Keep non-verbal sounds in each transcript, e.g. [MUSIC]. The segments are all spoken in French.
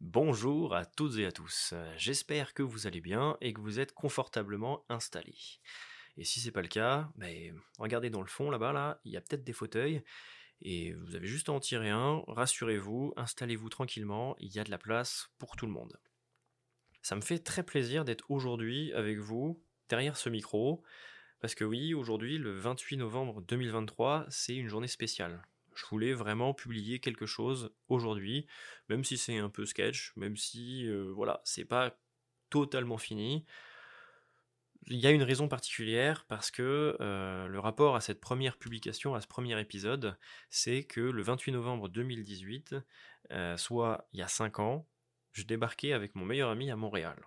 Bonjour à toutes et à tous. J'espère que vous allez bien et que vous êtes confortablement installés. Et si c'est pas le cas, ben, regardez dans le fond là-bas, là, il y a peut-être des fauteuils et vous avez juste à en tirer un. Rassurez-vous, installez-vous tranquillement, il y a de la place pour tout le monde. Ça me fait très plaisir d'être aujourd'hui avec vous derrière ce micro parce que oui, aujourd'hui, le 28 novembre 2023, c'est une journée spéciale je voulais vraiment publier quelque chose aujourd'hui, même si c'est un peu sketch, même si euh, voilà, c'est pas totalement fini. Il y a une raison particulière parce que euh, le rapport à cette première publication, à ce premier épisode, c'est que le 28 novembre 2018, euh, soit il y a 5 ans, je débarquais avec mon meilleur ami à Montréal.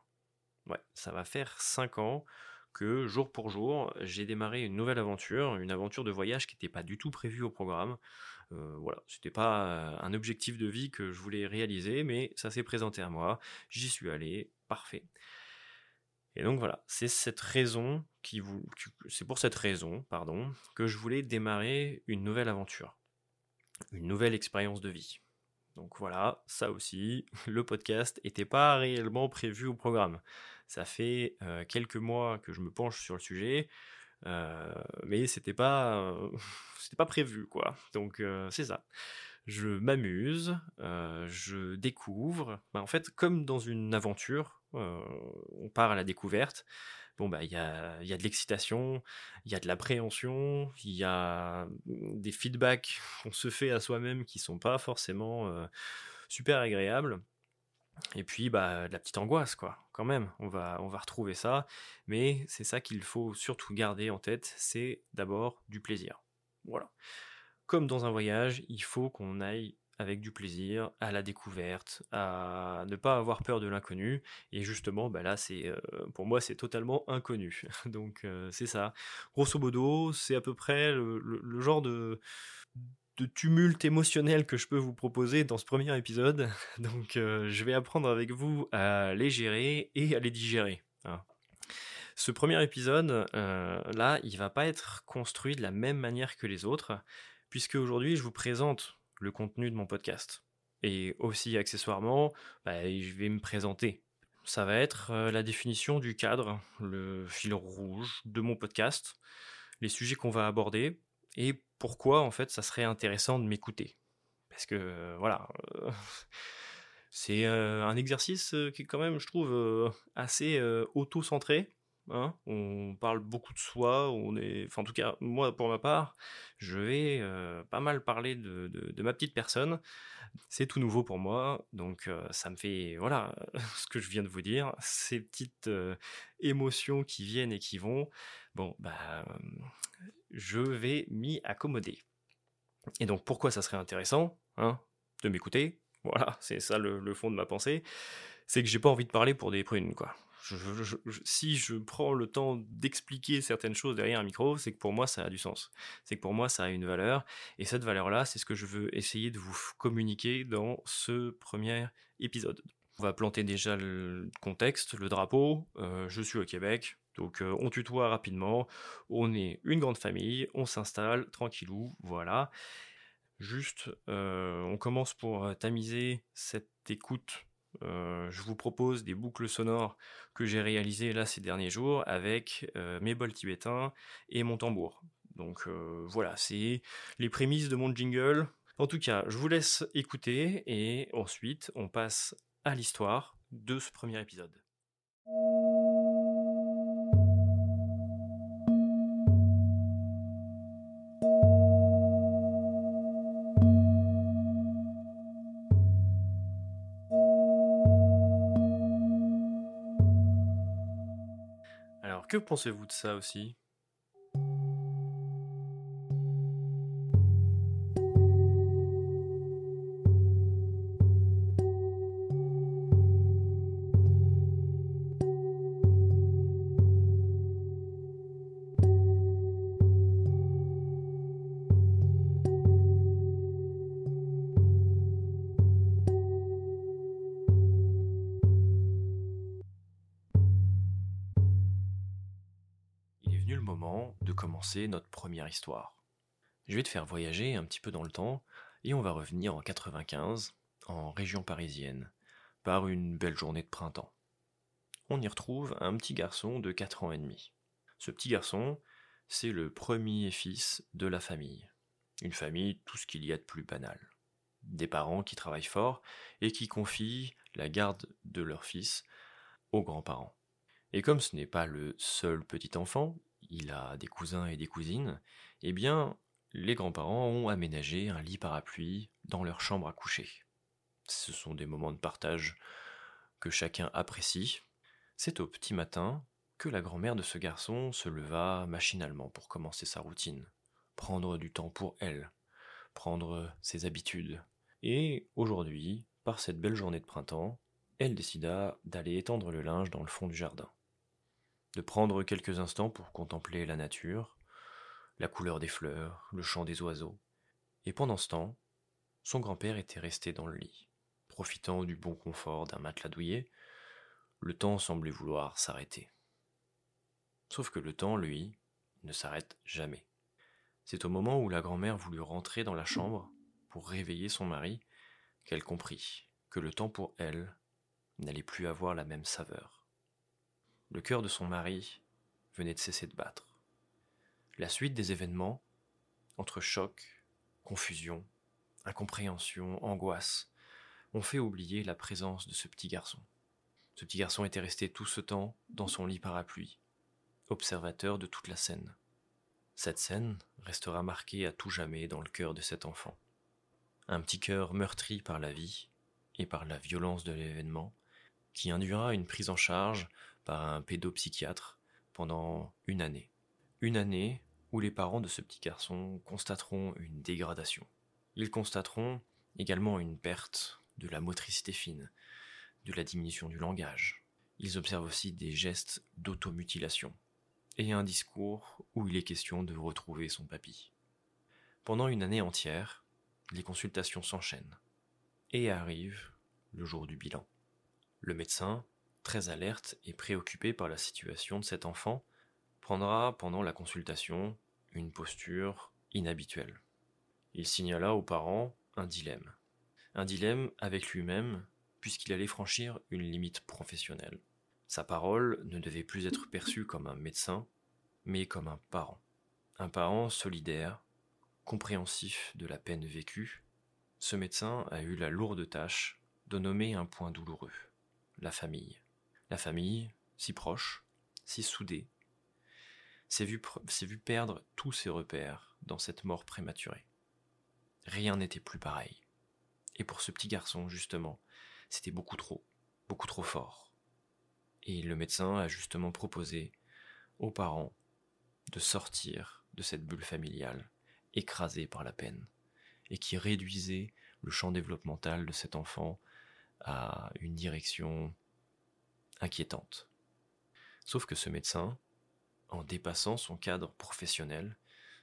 Ouais, ça va faire 5 ans que jour pour jour, j'ai démarré une nouvelle aventure, une aventure de voyage qui n'était pas du tout prévue au programme. Euh, voilà, c'était pas euh, un objectif de vie que je voulais réaliser, mais ça s'est présenté à moi. J'y suis allé, parfait. Et donc voilà, c'est cette raison qui vous, c'est pour cette raison, pardon, que je voulais démarrer une nouvelle aventure, une nouvelle expérience de vie. Donc voilà, ça aussi, [LAUGHS] le podcast n'était pas réellement prévu au programme. Ça fait euh, quelques mois que je me penche sur le sujet, mais c'était pas, euh, [LAUGHS] c'était pas prévu quoi. Donc c'est ça. Je m'amuse, je découvre. Bah, en fait, comme dans une aventure, on part à la découverte. Bon bah il y a, y a de l'excitation, il y a de l'appréhension, il y a des feedbacks qu'on se fait à soi-même qui sont pas forcément super agréables. Et puis, bah, de la petite angoisse, quoi, quand même. On va, on va retrouver ça. Mais c'est ça qu'il faut surtout garder en tête, c'est d'abord du plaisir. Voilà. Comme dans un voyage, il faut qu'on aille avec du plaisir, à la découverte, à ne pas avoir peur de l'inconnu. Et justement, bah là, c'est euh, pour moi, c'est totalement inconnu. [LAUGHS] Donc euh, c'est ça. Grosso modo, c'est à peu près le genre de de tumulte émotionnel que je peux vous proposer dans ce premier épisode. [LAUGHS] Donc euh, je vais apprendre avec vous à les gérer et à les digérer. Hein. Ce premier épisode, euh, là, il va pas être construit de la même manière que les autres, puisque aujourd'hui je vous présente le contenu de mon podcast. Et aussi accessoirement, bah, je vais me présenter. Ça va être euh, la définition du cadre, le fil rouge de mon podcast, les sujets qu'on va aborder, et pourquoi en fait ça serait intéressant de m'écouter. Parce que euh, voilà, euh, [LAUGHS] c'est euh, un exercice qui est quand même, je trouve, assez auto-centré. Hein. on parle beaucoup de soi, on est, enfin en tout cas moi pour ma part, je vais pas mal parler de, ma petite personne. C'est tout nouveau pour moi, donc ça me fait voilà [LAUGHS] ce que je viens de vous dire, ces petites émotions qui viennent et qui vont. Bon bah je vais m'y accommoder. Et donc pourquoi ça serait intéressant hein, de m'écouter? Voilà, c'est ça le, fond de ma pensée. C'est que j'ai pas envie de parler pour des prunes, quoi. Si je prends le temps d'expliquer certaines choses derrière un micro, c'est que pour moi ça a du sens. C'est que pour moi ça a une valeur. Et cette valeur-là, c'est ce que je veux essayer de vous communiquer dans ce premier épisode. On va planter déjà le contexte, le drapeau. Euh, je suis au Québec, donc euh, on tutoie rapidement, on est une grande famille, on s'installe tranquillou, voilà. Juste, euh, on commence pour tamiser cette écoute. Je vous propose des boucles sonores que j'ai réalisées là ces derniers jours avec mes bols tibétains et mon tambour. Donc voilà, c'est les prémices de mon jingle. En tout cas, je vous laisse écouter et ensuite on passe à l'histoire de ce premier épisode. Que pensez-vous de ça aussi? Notre première histoire. Je vais te faire voyager un petit peu dans le temps et on va revenir en 95, en région parisienne. par une belle journée de printemps. On y retrouve un petit garçon de 4 ans et demi. Ce petit garçon, c'est le premier fils de la famille. Une famille, tout ce qu'il y a de plus banal. Des parents qui travaillent fort et qui confient la garde de leur fils aux grands-parents. Et comme ce n'est pas le seul petit enfant, il a des cousins et des cousines, eh bien, les grands-parents ont aménagé un lit parapluie dans leur chambre à coucher. Ce sont des moments de partage que chacun apprécie. C'est au petit matin que la grand-mère de ce garçon se leva machinalement pour commencer sa routine, prendre du temps pour elle, prendre ses habitudes. Et aujourd'hui, par cette belle journée de printemps, elle décida d'aller étendre le linge dans le fond du jardin, de prendre quelques instants pour contempler la nature, la couleur des fleurs, le chant des oiseaux. Et pendant ce temps, son grand-père était resté dans le lit, profitant du bon confort d'un matelas douillet. Le temps semblait vouloir s'arrêter. Sauf que le temps, lui, ne s'arrête jamais. C'est au moment où la grand-mère voulut rentrer dans la chambre pour réveiller son mari qu'elle comprit que le temps pour elle n'allait plus avoir la même saveur. Le cœur de son mari venait de cesser de battre. La suite des événements, entre choc, confusion, incompréhension, angoisse, ont fait oublier la présence de ce petit garçon. Ce petit garçon était resté tout ce temps dans son lit parapluie, observateur de toute la scène. Cette scène restera marquée à tout jamais dans le cœur de cet enfant. Un petit cœur meurtri par la vie et par la violence de l'événement, qui induira une prise en charge par un pédopsychiatre pendant une année. Une année où les parents de ce petit garçon constateront une dégradation. Ils constateront également une perte de la motricité fine, de la diminution du langage. Ils observent aussi des gestes d'automutilation et un discours où il est question de retrouver son papy. Pendant une année entière, les consultations s'enchaînent et arrive le jour du bilan. Le médecin, très alerte et préoccupé par la situation de cet enfant, prendra pendant la consultation une posture inhabituelle. Il signala aux parents un dilemme. Un dilemme avec lui-même, puisqu'il allait franchir une limite professionnelle. Sa parole ne devait plus être perçue comme un médecin, mais comme un parent. Un parent solidaire, compréhensif de la peine vécue. Ce médecin a eu la lourde tâche de nommer un point douloureux, la famille. La famille, si proche, si soudée, s'est vu, vu perdre tous ses repères dans cette mort prématurée. Rien n'était plus pareil. Et pour ce petit garçon, justement, c'était beaucoup trop, beaucoup trop fort. Et le médecin a justement proposé aux parents de sortir de cette bulle familiale, écrasée par la peine, et qui réduisait le champ développemental de cet enfant à une direction inquiétante. Sauf que ce médecin, en dépassant son cadre professionnel,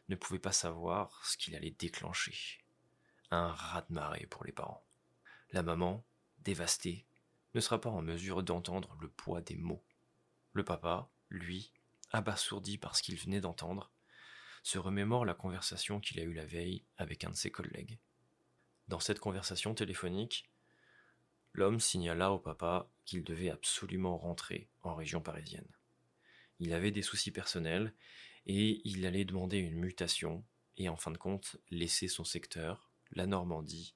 ne pouvait pas savoir ce qu'il allait déclencher. Un raz-de-marée pour les parents. La maman, dévastée, ne sera pas en mesure d'entendre le poids des mots. Le papa, lui, abasourdi par ce qu'il venait d'entendre, se remémore la conversation qu'il a eue la veille avec un de ses collègues. Dans cette conversation téléphonique, l'homme signala au papa qu'il devait absolument rentrer en région parisienne. Il avait des soucis personnels et il allait demander une mutation et en fin de compte laisser son secteur, la Normandie,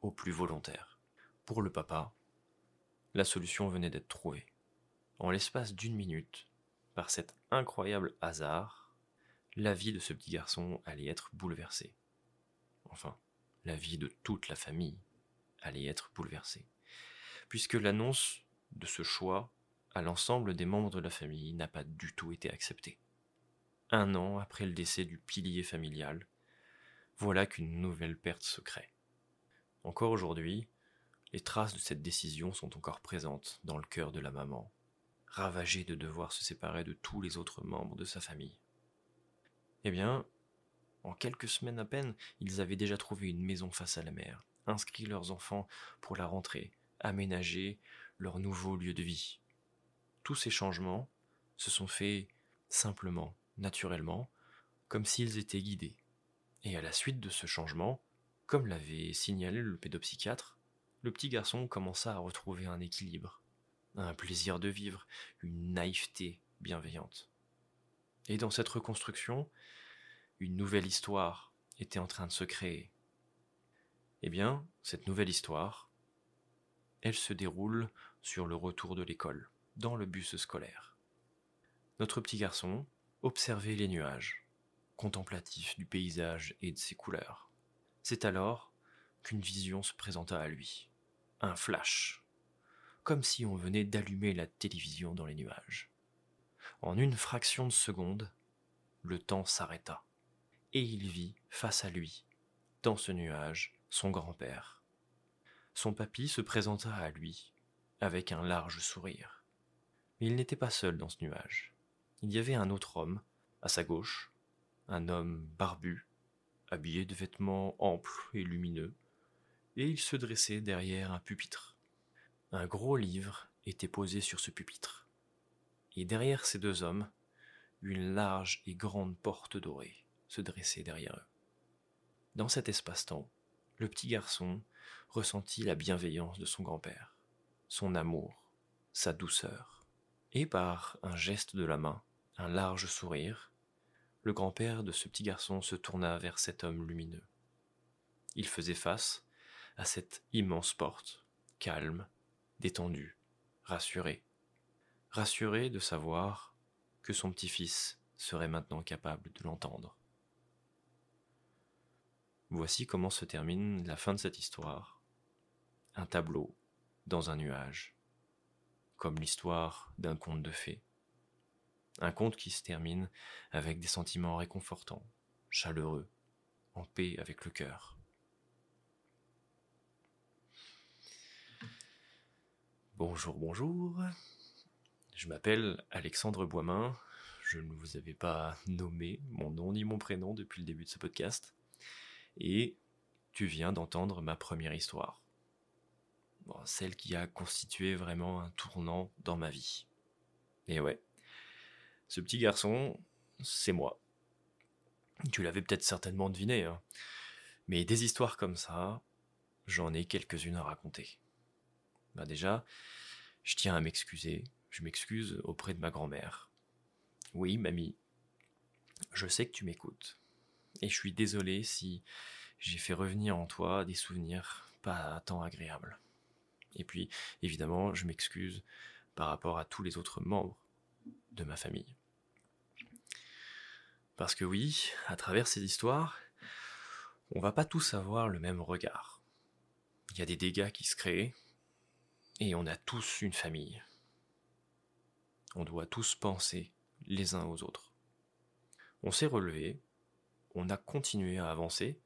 au plus volontaire. Pour le papa, la solution venait d'être trouvée. En l'espace d'une minute, par cet incroyable hasard, la vie de ce petit garçon allait être bouleversée. Enfin, la vie de toute la famille allait être bouleversée. Puisque l'annonce de ce choix à l'ensemble des membres de la famille n'a pas du tout été acceptée. Un an après le décès du pilier familial, voilà qu'une nouvelle perte se crée. Encore aujourd'hui, les traces de cette décision sont encore présentes dans le cœur de la maman ravagé de devoir se séparer de tous les autres membres de sa famille. Eh bien, en quelques semaines à peine, ils avaient déjà trouvé une maison face à la mer, inscrit leurs enfants pour la rentrée, aménagé leur nouveau lieu de vie. Tous ces changements se sont faits simplement, naturellement, comme s'ils étaient guidés. Et à la suite de ce changement, comme l'avait signalé le pédopsychiatre, le petit garçon commença à retrouver un équilibre, un plaisir de vivre, une naïveté bienveillante. Et dans cette reconstruction, une nouvelle histoire était en train de se créer. Eh bien, cette nouvelle histoire, elle se déroule sur le retour de l'école, dans le bus scolaire. Notre petit garçon observait les nuages, contemplatif du paysage et de ses couleurs. C'est alors qu'une vision se présenta à lui, un flash, comme si on venait d'allumer la télévision dans les nuages. En une fraction de seconde, le temps s'arrêta, et il vit face à lui, dans ce nuage, son grand-père. Son papy se présenta à lui, avec un large sourire. Mais il n'était pas seul dans ce nuage. Il y avait un autre homme, à sa gauche, un homme barbu, habillé de vêtements amples et lumineux, et il se dressait derrière un pupitre. Un gros livre était posé sur ce pupitre et derrière ces deux hommes, une large et grande porte dorée se dressait derrière eux. Dans cet espace-temps, le petit garçon ressentit la bienveillance de son grand-père, son amour, sa douceur, et par un geste de la main, un large sourire, le grand-père de ce petit garçon se tourna vers cet homme lumineux. Il faisait face à cette immense porte, calme, détendu, rassuré, rassuré de savoir que son petit-fils serait maintenant capable de l'entendre. Voici comment se termine la fin de cette histoire. Un tableau dans un nuage, comme l'histoire d'un conte de fées. Un conte qui se termine avec des sentiments réconfortants, chaleureux, en paix avec le cœur. Bonjour, bonjour. Je m'appelle Alexandre Boismain. Je ne vous avais pas nommé mon nom ni mon prénom depuis le début de ce podcast. Et tu viens d'entendre ma première histoire. celle qui a constitué vraiment un tournant dans ma vie. Et ouais, ce petit garçon, c'est moi. Tu l'avais peut-être certainement deviné, hein. mais des histoires comme ça, j'en ai quelques-unes à raconter. Bah déjà, je tiens à m'excuser je m'excuse auprès de ma grand-mère. Oui, mamie, je sais que tu m'écoutes. Et je suis désolé si j'ai fait revenir en toi des souvenirs pas tant agréables. Et puis, évidemment, je m'excuse par rapport à tous les autres membres de ma famille. Parce que oui, à travers ces histoires, on va pas tous avoir le même regard. Il y a des dégâts qui se créent, et on a tous une famille. On doit tous penser les uns aux autres. On s'est relevé, on a continué à avancer,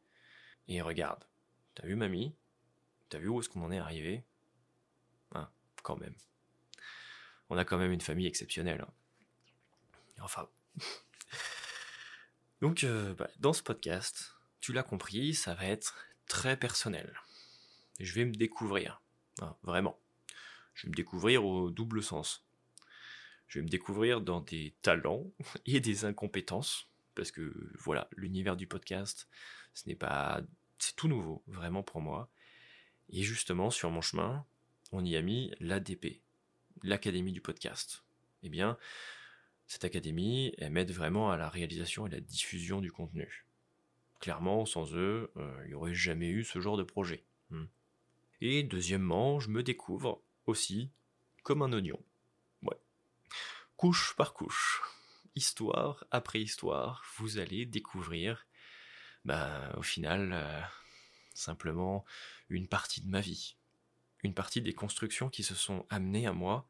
et regarde, t'as vu mamie? T'as vu où est-ce qu'on en est arrivé? Hein, quand même. On a quand même une famille exceptionnelle. Hein. Enfin. [LAUGHS] Donc, euh, bah, dans ce podcast, tu l'as compris, ça va être très personnel. Je vais me découvrir. Hein, vraiment. Je vais me découvrir au double sens je vais me découvrir dans des talents [LAUGHS] et des incompétences, parce que voilà, l'univers du podcast, ce n'est pas, c'est tout nouveau, vraiment pour moi. Et justement, sur mon chemin, on y a mis l'ADP, l'Académie du podcast. Eh bien, cette académie, elle m'aide vraiment à la réalisation et la diffusion du contenu. Clairement, sans eux, euh, il n'y aurait jamais eu ce genre de projet. Hmm. Et deuxièmement, je me découvre aussi comme un oignon couche par couche, histoire après histoire, vous allez découvrir, bah, au final, euh, simplement une partie de ma vie, une partie des constructions qui se sont amenées à moi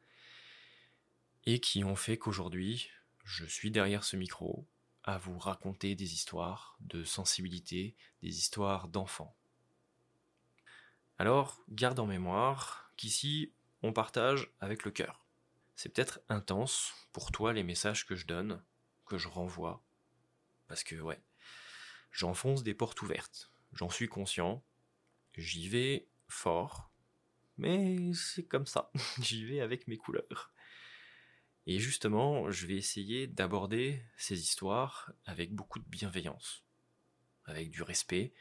et qui ont fait qu'aujourd'hui, je suis derrière ce micro à vous raconter des histoires de sensibilité, des histoires d'enfants. Alors, garde en mémoire qu'ici, on partage avec le cœur c'est peut-être intense pour toi les messages que je donne, que je renvoie. Parce que ouais, j'enfonce des portes ouvertes. J'en suis conscient. J'y vais fort. Mais c'est comme ça. [LAUGHS] J'y vais avec mes couleurs. Et justement, je vais essayer d'aborder ces histoires avec beaucoup de bienveillance. Avec du respect.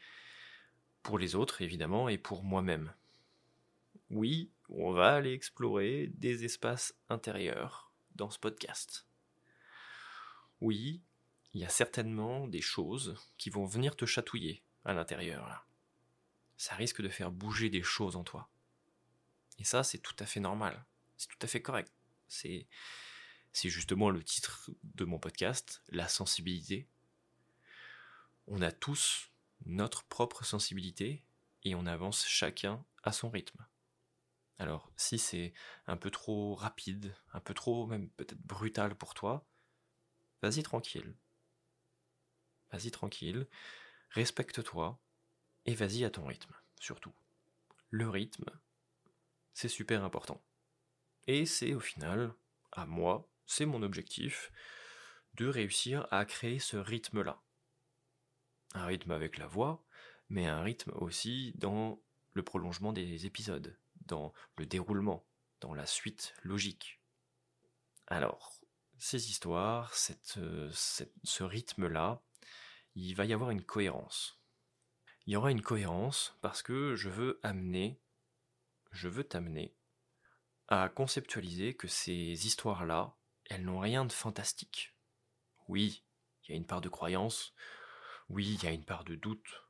Pour les autres, évidemment, et pour moi-même. Oui, on va aller explorer des espaces intérieurs dans ce podcast. Oui, il y a certainement des choses qui vont venir te chatouiller à l'intérieur. Là. Ça risque de faire bouger des choses en toi. Et ça, c'est tout à fait normal. C'est tout à fait correct. C'est, c'est justement le titre de mon podcast, la sensibilité. On a tous notre propre sensibilité et on avance chacun à son rythme. Alors, si c'est un peu trop rapide, un peu trop même peut-être brutal pour toi, vas-y tranquille. Vas-y tranquille, respecte-toi et vas-y à ton rythme, surtout. Le rythme, c'est super important. Et c'est au final, à moi, c'est mon objectif, de réussir à créer ce rythme-là. Un rythme avec la voix, mais un rythme aussi dans le prolongement des épisodes, dans le déroulement, dans la suite logique. Alors, ces histoires, euh, ce rythme-là, il va y avoir une cohérence. Il y aura une cohérence parce que je veux amener je veux t'amener à conceptualiser que ces histoires-là, elles n'ont rien de fantastique. Oui, il y a une part de croyance, oui, il y a une part de doute,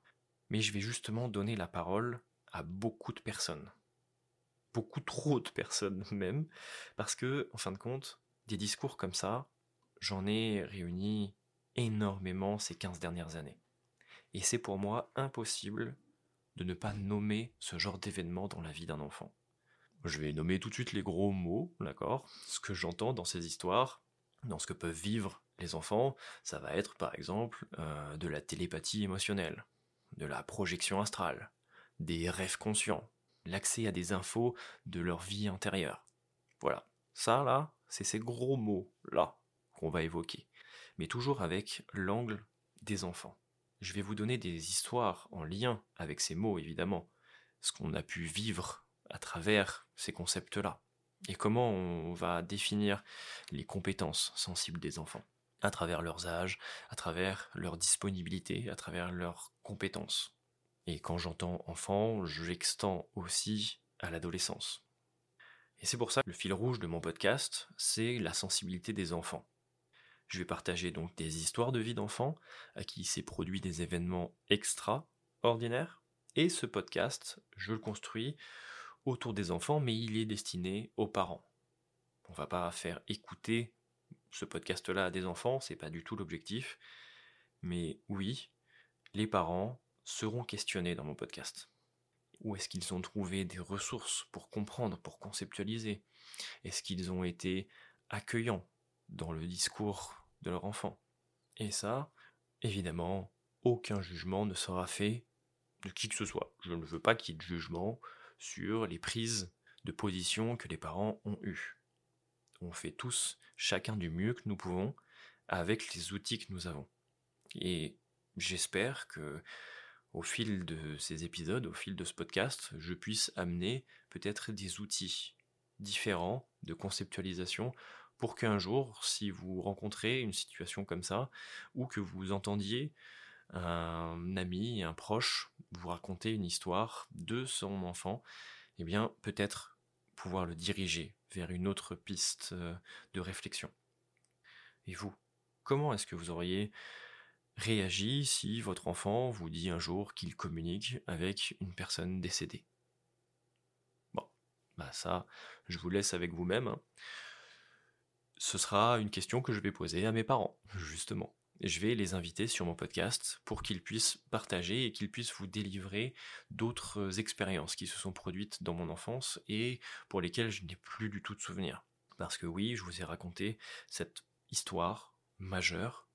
mais je vais justement donner la parole à beaucoup de personnes. Beaucoup trop de personnes [LAUGHS] même, parce que, en fin de compte, des discours comme ça, j'en ai réuni énormément ces 15 dernières années. Et c'est pour moi impossible de ne pas nommer ce genre d'événement dans la vie d'un enfant. Je vais nommer tout de suite les gros mots, d'accord? Ce que j'entends dans ces histoires, dans ce que peuvent vivre les enfants, ça va être par exemple euh, de la télépathie émotionnelle, de la projection astrale, des rêves conscients, l'accès à des infos de leur vie intérieure. Voilà, ça là, c'est ces gros mots là qu'on va évoquer, mais toujours avec l'angle des enfants. Je vais vous donner des histoires en lien avec ces mots, évidemment, ce qu'on a pu vivre à travers ces concepts-là, et comment on va définir les compétences sensibles des enfants, à travers leurs âges, à travers leur disponibilité, à travers leurs compétences. Et quand j'entends enfant, j'extends aussi à l'adolescence. Et c'est pour ça que le fil rouge de mon podcast, c'est la sensibilité des enfants. Je vais partager donc des histoires de vie d'enfants à qui s'est produit des événements extraordinaires. Et ce podcast, je le construis autour des enfants, mais il est destiné aux parents. On va pas faire écouter ce podcast-là à des enfants, c'est pas du tout l'objectif. Mais oui, les parents seront questionnés dans mon podcast. Où est-ce qu'ils ont trouvé des ressources pour comprendre, pour conceptualiser? Est-ce qu'ils ont été accueillants dans le discours de leur enfant? Et ça, évidemment, aucun jugement ne sera fait de qui que ce soit. Je ne veux pas qu'il y ait de jugement sur les prises de position que les parents ont eues. On fait tous chacun du mieux que nous pouvons avec les outils que nous avons. Et j'espère que au fil de ces épisodes, au fil de ce podcast, je puisse amener peut-être des outils différents de conceptualisation pour qu'un jour, si vous rencontrez une situation comme ça, ou que vous entendiez un ami, un proche vous raconter une histoire de son enfant, eh bien peut-être pouvoir le diriger vers une autre piste euh, de réflexion. Et vous, comment est-ce que vous auriez réagi si votre enfant vous dit un jour qu'il communique avec une personne décédée Bon, bah ça, je vous laisse avec vous-même. Hein ce sera une question que je vais poser à mes parents, justement. Je vais les inviter sur mon podcast pour qu'ils puissent partager et qu'ils puissent vous délivrer d'autres expériences qui se sont produites dans mon enfance et pour lesquelles je n'ai plus du tout de souvenirs. Parce que oui, je vous ai raconté cette histoire majeure,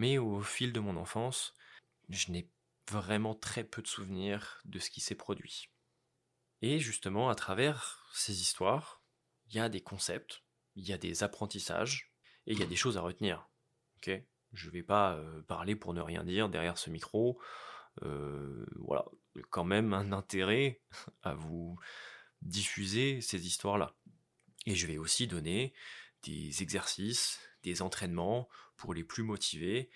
mais au fil de mon enfance, je n'ai vraiment très peu de souvenirs de ce qui s'est produit. Et justement, à travers ces histoires, il y a des concepts il y a des apprentissages et il y a des choses à retenir. Ok? Je ne vais pas euh, parler pour ne rien dire derrière ce micro. Euh, voilà, quand même un intérêt à vous diffuser ces histoires-là. Et je vais aussi donner des exercices, des entraînements pour les plus motivés.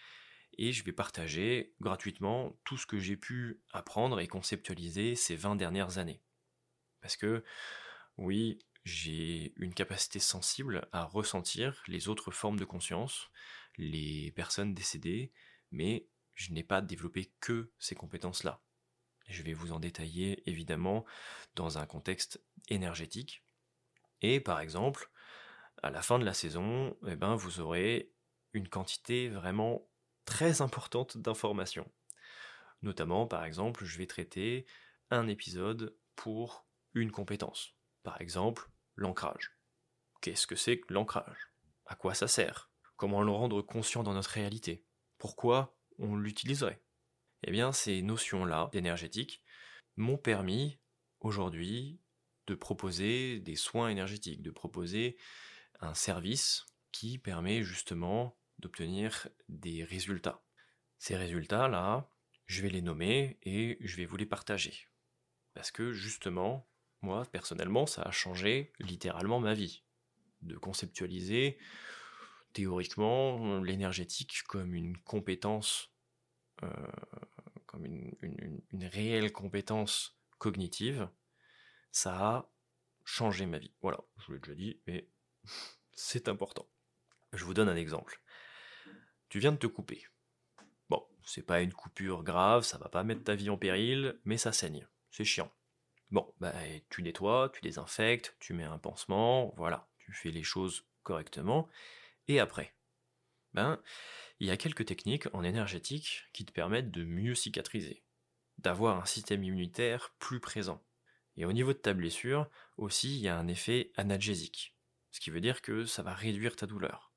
Et je vais partager gratuitement tout ce que j'ai pu apprendre et conceptualiser ces 20 dernières années. Parce que, oui, j'ai une capacité sensible à ressentir les autres formes de conscience, les personnes décédées, mais je n'ai pas développé que ces compétences-là. Je vais vous en détailler évidemment dans un contexte énergétique. Et par exemple, à la fin de la saison, eh ben, vous aurez une quantité vraiment très importante d'informations. Notamment, par exemple, je vais traiter un épisode pour une compétence. Par exemple, l'ancrage. Qu'est-ce que c'est que l'ancrage? À quoi ça sert? Comment le rendre conscient dans notre réalité? Pourquoi on l'utiliserait? Eh bien, ces notions-là d'énergétique m'ont permis aujourd'hui de proposer des soins énergétiques, de proposer un service qui permet justement d'obtenir des résultats. Ces résultats-là, je vais les nommer et je vais vous les partager. Parce que justement, moi, personnellement, ça a changé littéralement ma vie. De conceptualiser théoriquement l'énergétique comme une compétence, euh, comme une, réelle compétence cognitive, ça a changé ma vie. Voilà, je vous l'ai déjà dit, mais [LAUGHS] c'est important. Je vous donne un exemple. Tu viens de te couper. Bon, c'est pas une coupure grave, ça va pas mettre ta vie en péril, mais ça saigne. C'est chiant. Bon, bah, tu nettoies, tu désinfectes, tu mets un pansement, voilà, tu fais les choses correctement. Et après? Ben, il y a quelques techniques en énergétique qui te permettent de mieux cicatriser, d'avoir un système immunitaire plus présent. Et au niveau de ta blessure, aussi, il y a un effet analgésique, ce qui veut dire que ça va réduire ta douleur.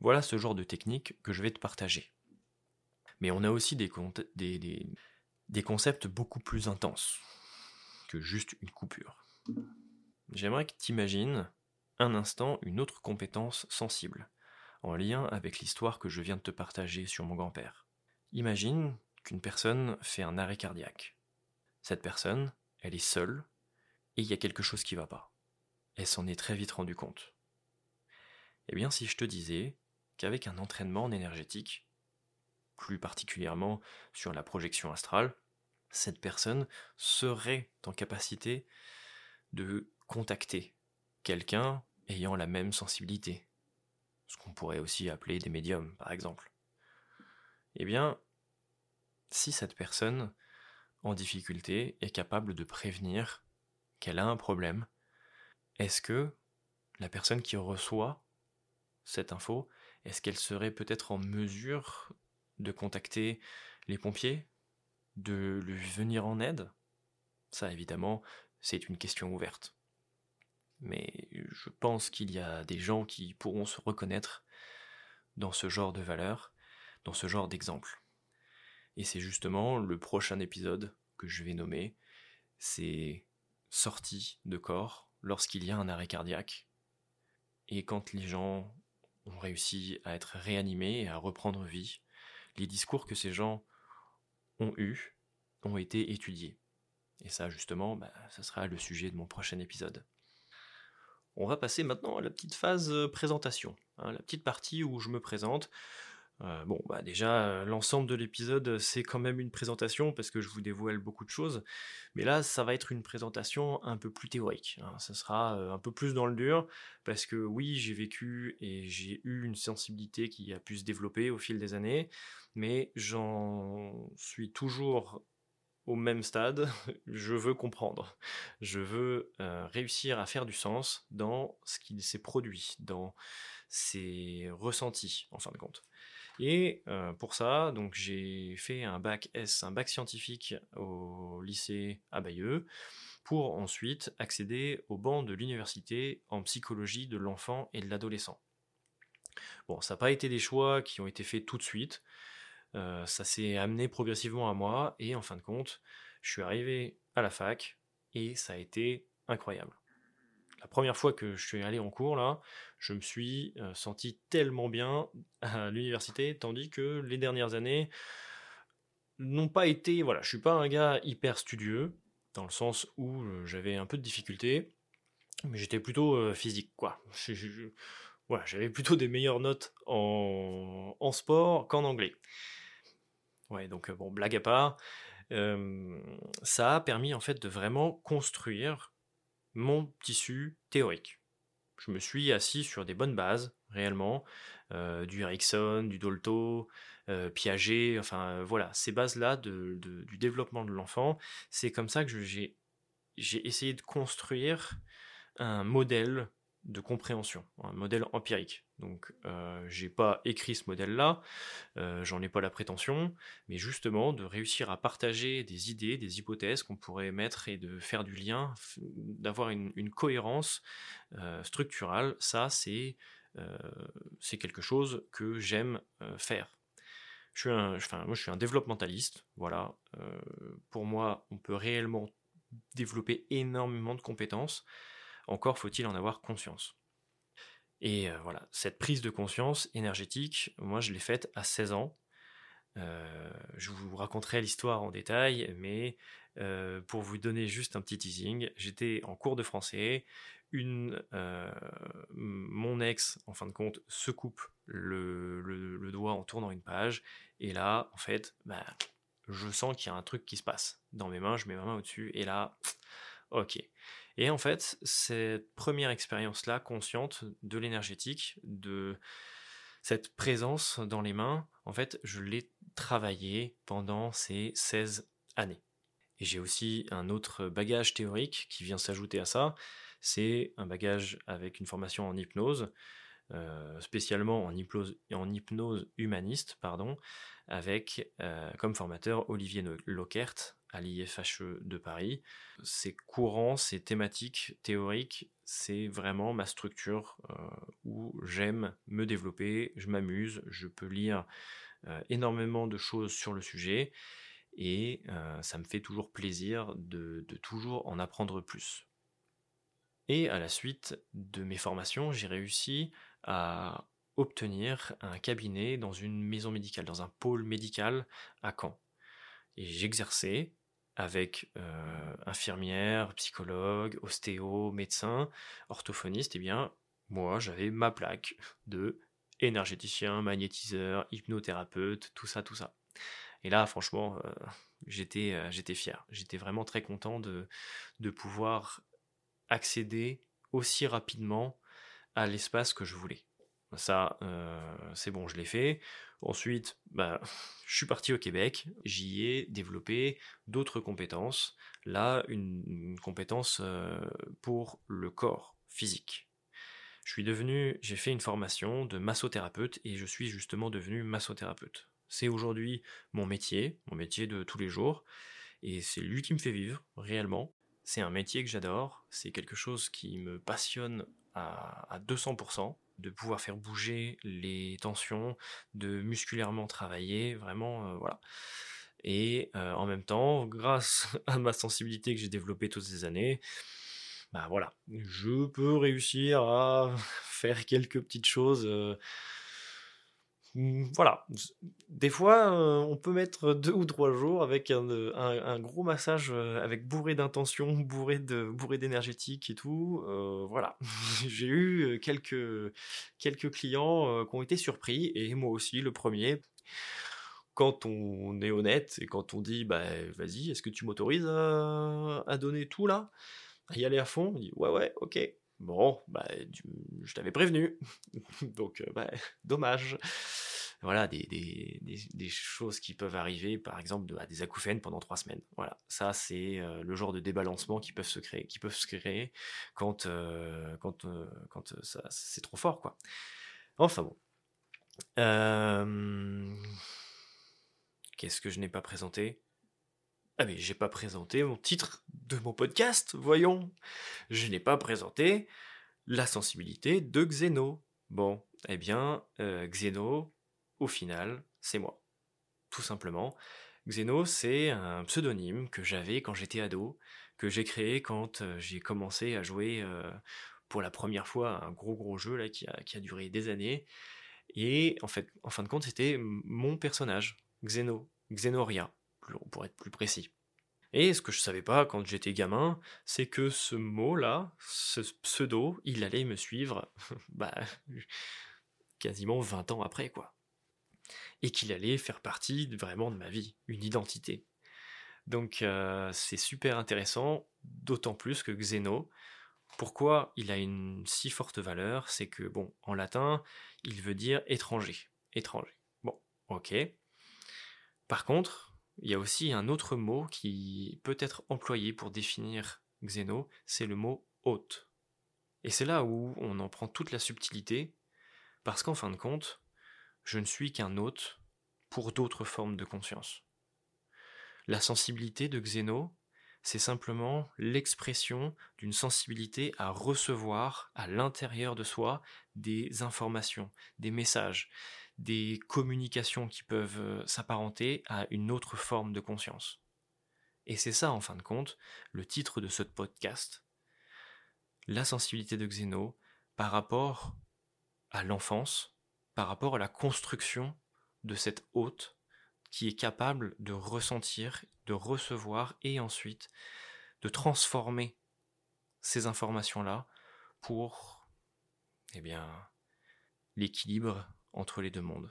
Voilà ce genre de technique que je vais te partager. Mais on a aussi des, concepts beaucoup plus intenses que juste une coupure. J'aimerais que tu imagines un instant une autre compétence sensible, en lien avec l'histoire que je viens de te partager sur mon grand-père. Imagine qu'une personne fait un arrêt cardiaque. Cette personne, elle est seule, et il y a quelque chose qui va pas. Elle s'en est très vite rendue compte. Eh bien, si je te disais qu'avec un entraînement en énergétique, plus particulièrement sur la projection astrale, cette personne serait en capacité de contacter quelqu'un ayant la même sensibilité, ce qu'on pourrait aussi appeler des médiums par exemple. Eh bien, si cette personne en difficulté est capable de prévenir qu'elle a un problème, est-ce que la personne qui reçoit cette info, est-ce qu'elle serait peut-être en mesure de contacter les pompiers, de lui venir en aide? Ça, évidemment, c'est une question ouverte. Mais je pense qu'il y a des gens qui pourront se reconnaître dans ce genre de valeurs, dans ce genre d'exemple. Et c'est justement le prochain épisode que je vais nommer, c'est sortie de corps lorsqu'il y a un arrêt cardiaque. Et quand les gens réussi à être réanimés et à reprendre vie, les discours que ces gens ont eu ont été étudiés. Et ça, justement, bah, ça sera le sujet de mon prochain épisode. On va passer maintenant à la petite phase euh, présentation, hein, la petite partie où je me présente. Euh, bon, bah déjà, euh, l'ensemble de l'épisode, c'est quand même une présentation parce que je vous dévoile beaucoup de choses. Mais là, ça va être une présentation un peu plus théorique. Hein. Ça sera un peu plus dans le dur parce que oui, j'ai vécu et j'ai eu une sensibilité qui a pu se développer au fil des années, mais j'en suis toujours au même stade, [LAUGHS] je veux comprendre. Je veux euh, réussir à faire du sens dans ce qui s'est produit, dans ses ressentis, en fin de compte. Et euh, pour ça, donc j'ai fait un bac S, un bac scientifique au lycée à Bayeux, pour ensuite accéder au banc de l'université en psychologie de l'enfant et de l'adolescent. Bon, ça n'a pas été des choix qui ont été faits tout de suite. Euh, ça s'est amené progressivement à moi et en fin de compte, je suis arrivé à la fac et ça a été incroyable. La première fois que je suis allé en cours là, je me suis euh, senti tellement bien [LAUGHS] à l'université, tandis que les dernières années n'ont pas été. Voilà, je suis pas un gars hyper studieux dans le sens où euh, j'avais un peu de difficultés, mais j'étais plutôt physique quoi. voilà, j'avais plutôt des meilleures notes en, en sport qu'en anglais. Ouais, donc bon, blague à part, ça a permis en fait de vraiment construire mon tissu théorique. Je me suis assis sur des bonnes bases, réellement, euh, du Ericsson, du Dolto, euh, Piaget, enfin euh, voilà, ces bases-là du développement de l'enfant, c'est comme ça que j'ai essayé de construire un modèle de compréhension, un modèle empirique. Donc, euh, j'ai pas écrit ce modèle-là, euh, j'en ai pas la prétention, mais justement de réussir à partager des idées, des hypothèses qu'on pourrait mettre et de faire du lien, d'avoir une, cohérence euh, structurale, ça c'est c'est quelque chose que j'aime faire. Je suis un, enfin, moi je suis un développementaliste, voilà. pour moi, on peut réellement développer énormément de compétences encore faut-il en avoir conscience. Et euh, voilà, cette prise de conscience énergétique, moi je l'ai faite à 16 ans. Euh, je vous raconterai l'histoire en détail, mais euh, pour vous donner juste un petit teasing, j'étais en cours de français, une, mon ex, en fin de compte, se coupe le, doigt en tournant une page, et là, en fait, bah, je sens qu'il y a un truc qui se passe. Dans mes mains, je mets ma main au-dessus, et là, ok. Et en fait, cette première expérience-là, consciente de l'énergétique, de cette présence dans les mains, en fait, je l'ai travaillé pendant ces 16 années. Et j'ai aussi un autre bagage théorique qui vient s'ajouter à ça, c'est un bagage avec une formation en hypnose, euh, spécialement en hypnose, en hypnose humaniste, pardon, avec euh, comme formateur Olivier Lockert, à l'IFHE de Paris. C'est courant, c'est thématique, théorique, c'est vraiment ma structure euh, où j'aime me développer, je m'amuse, je peux lire euh, énormément de choses sur le sujet et euh, ça me fait toujours plaisir de, de toujours en apprendre plus. Et à la suite de mes formations, j'ai réussi à obtenir un cabinet dans une maison médicale, dans un pôle médical à Caen. Et j'exerçais avec euh, infirmière, psychologue, ostéo, médecin, orthophoniste, eh bien, moi, j'avais ma plaque de énergéticien, magnétiseur, hypnothérapeute, tout ça, tout ça. Et là, franchement, euh, j'étais, euh, j'étais fier. J'étais vraiment très content de, de pouvoir accéder aussi rapidement à l'espace que je voulais. Ça, c'est bon, je l'ai fait. Ensuite, bah, je suis parti au Québec, j'y ai développé d'autres compétences. Là, une, compétence euh, pour le corps physique. Je suis devenu, j'ai fait une formation de massothérapeute et je suis justement devenu massothérapeute. C'est aujourd'hui mon métier, mon métier de tous les jours, et c'est lui qui me fait vivre réellement. C'est un métier que j'adore, c'est quelque chose qui me passionne à, à 200% de pouvoir faire bouger les tensions, de musculairement travailler, vraiment, euh, voilà. Et euh, en même temps, grâce [LAUGHS] à ma sensibilité que j'ai développée toutes ces années, bah voilà, je peux réussir à [LAUGHS] faire quelques petites choses. Mmh, voilà. Des fois, euh, on peut mettre deux ou trois jours avec un, euh, gros massage euh, avec bourré d'intention, [LAUGHS] bourré de bourré d'énergétique et tout. voilà. [LAUGHS] J'ai eu quelques, quelques clients qui ont été surpris et moi aussi, le premier. Quand on est honnête et quand on dit, bah vas-y, est-ce que tu m'autorises à, donner tout là? À y aller à fond? On dit, ouais, ouais, ok. Bon, bah, je t'avais prévenu. [LAUGHS] Donc, euh, bah, dommage. Voilà, des, choses qui peuvent arriver, par exemple, à des acouphènes pendant trois semaines. Voilà, ça, c'est euh, le genre de débalancement qui peuvent se créer, qui peuvent se créer quand, euh, quand, quand ça, c'est trop fort, quoi. Enfin bon. Qu'est-ce que je n'ai pas présenté? Ah mais j'ai pas présenté mon titre de mon podcast, voyons. Je n'ai pas présenté la sensibilité de Xeno. Bon, eh bien, euh, Xeno, au final, c'est moi. Tout simplement. Xeno, c'est un pseudonyme que j'avais quand j'étais ado, que j'ai créé quand euh, j'ai commencé à jouer euh, pour la première fois un gros gros jeu là, qui, a, qui a duré des années. Et en fait, en fin de compte, c'était mon personnage, Xeno, Xenoria pour être plus précis. Et ce que je savais pas quand j'étais gamin, c'est que ce mot-là, ce pseudo, il allait me suivre [LAUGHS] bah, quasiment 20 ans après, quoi. Et qu'il allait faire partie vraiment de ma vie, une identité. Donc euh, c'est super intéressant, d'autant plus que Xeno, Pourquoi il a une si forte valeur C'est que, bon, en latin, il veut dire étranger. Étranger. Bon, ok. Par contre, il y a aussi un autre mot qui peut être employé pour définir Xéno, c'est le mot hôte. Et c'est là où on en prend toute la subtilité, parce qu'en fin de compte, je ne suis qu'un hôte pour d'autres formes de conscience. La sensibilité de Xéno, c'est simplement l'expression d'une sensibilité à recevoir à l'intérieur de soi des informations, des messages, des communications qui peuvent euh, s'apparenter à une autre forme de conscience. Et c'est ça, en fin de compte, le titre de ce podcast, la sensibilité de Xéno par rapport à l'enfance, par rapport à la construction de cette hôte qui est capable de ressentir, de recevoir et ensuite de transformer ces informations-là pour eh bien l'équilibre entre les deux mondes.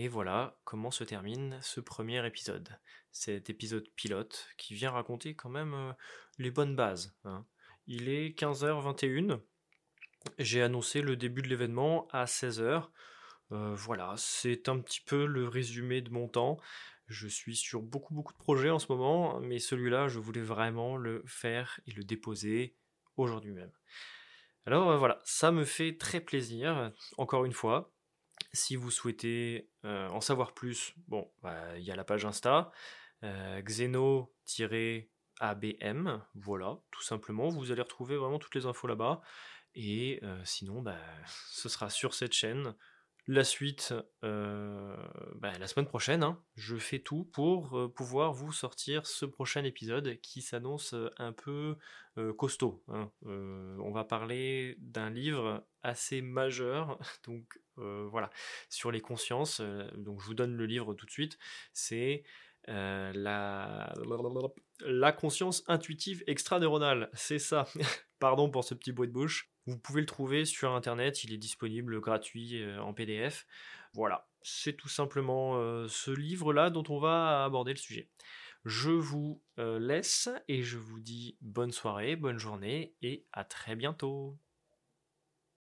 Et voilà comment se termine ce premier épisode. Cet épisode pilote qui vient raconter quand même euh, les bonnes bases. Hein. Il est 15h21. J'ai annoncé le début de l'événement à 16h. Euh, voilà, c'est un petit peu le résumé de mon temps. Je suis sur beaucoup beaucoup de projets en ce moment, mais celui-là, je voulais vraiment le faire et le déposer aujourd'hui même. Alors euh, voilà, ça me fait très plaisir, encore une fois. Si vous souhaitez euh, en savoir plus, bon, bah, il y a la page Insta, euh, xeno-abm, voilà, tout simplement. Vous allez retrouver vraiment toutes les infos là-bas. Et euh, sinon, bah, [LAUGHS] ce sera sur cette chaîne. La suite, bah, la semaine prochaine, hein. je fais tout pour pouvoir vous sortir ce prochain épisode qui s'annonce un peu costaud. Hein. on va parler d'un livre assez majeur, [LAUGHS] donc euh, voilà, sur les consciences. Euh, donc je vous donne le livre tout de suite. C'est euh, la... la conscience intuitive extra-neuronale. C'est ça. [LAUGHS] Pardon pour ce petit bruit de bouche. Vous pouvez le trouver sur internet, il est disponible gratuit en PDF. Voilà, c'est tout simplement ce livre-là dont on va aborder le sujet. Je vous laisse et je vous dis bonne soirée, bonne journée et à très bientôt.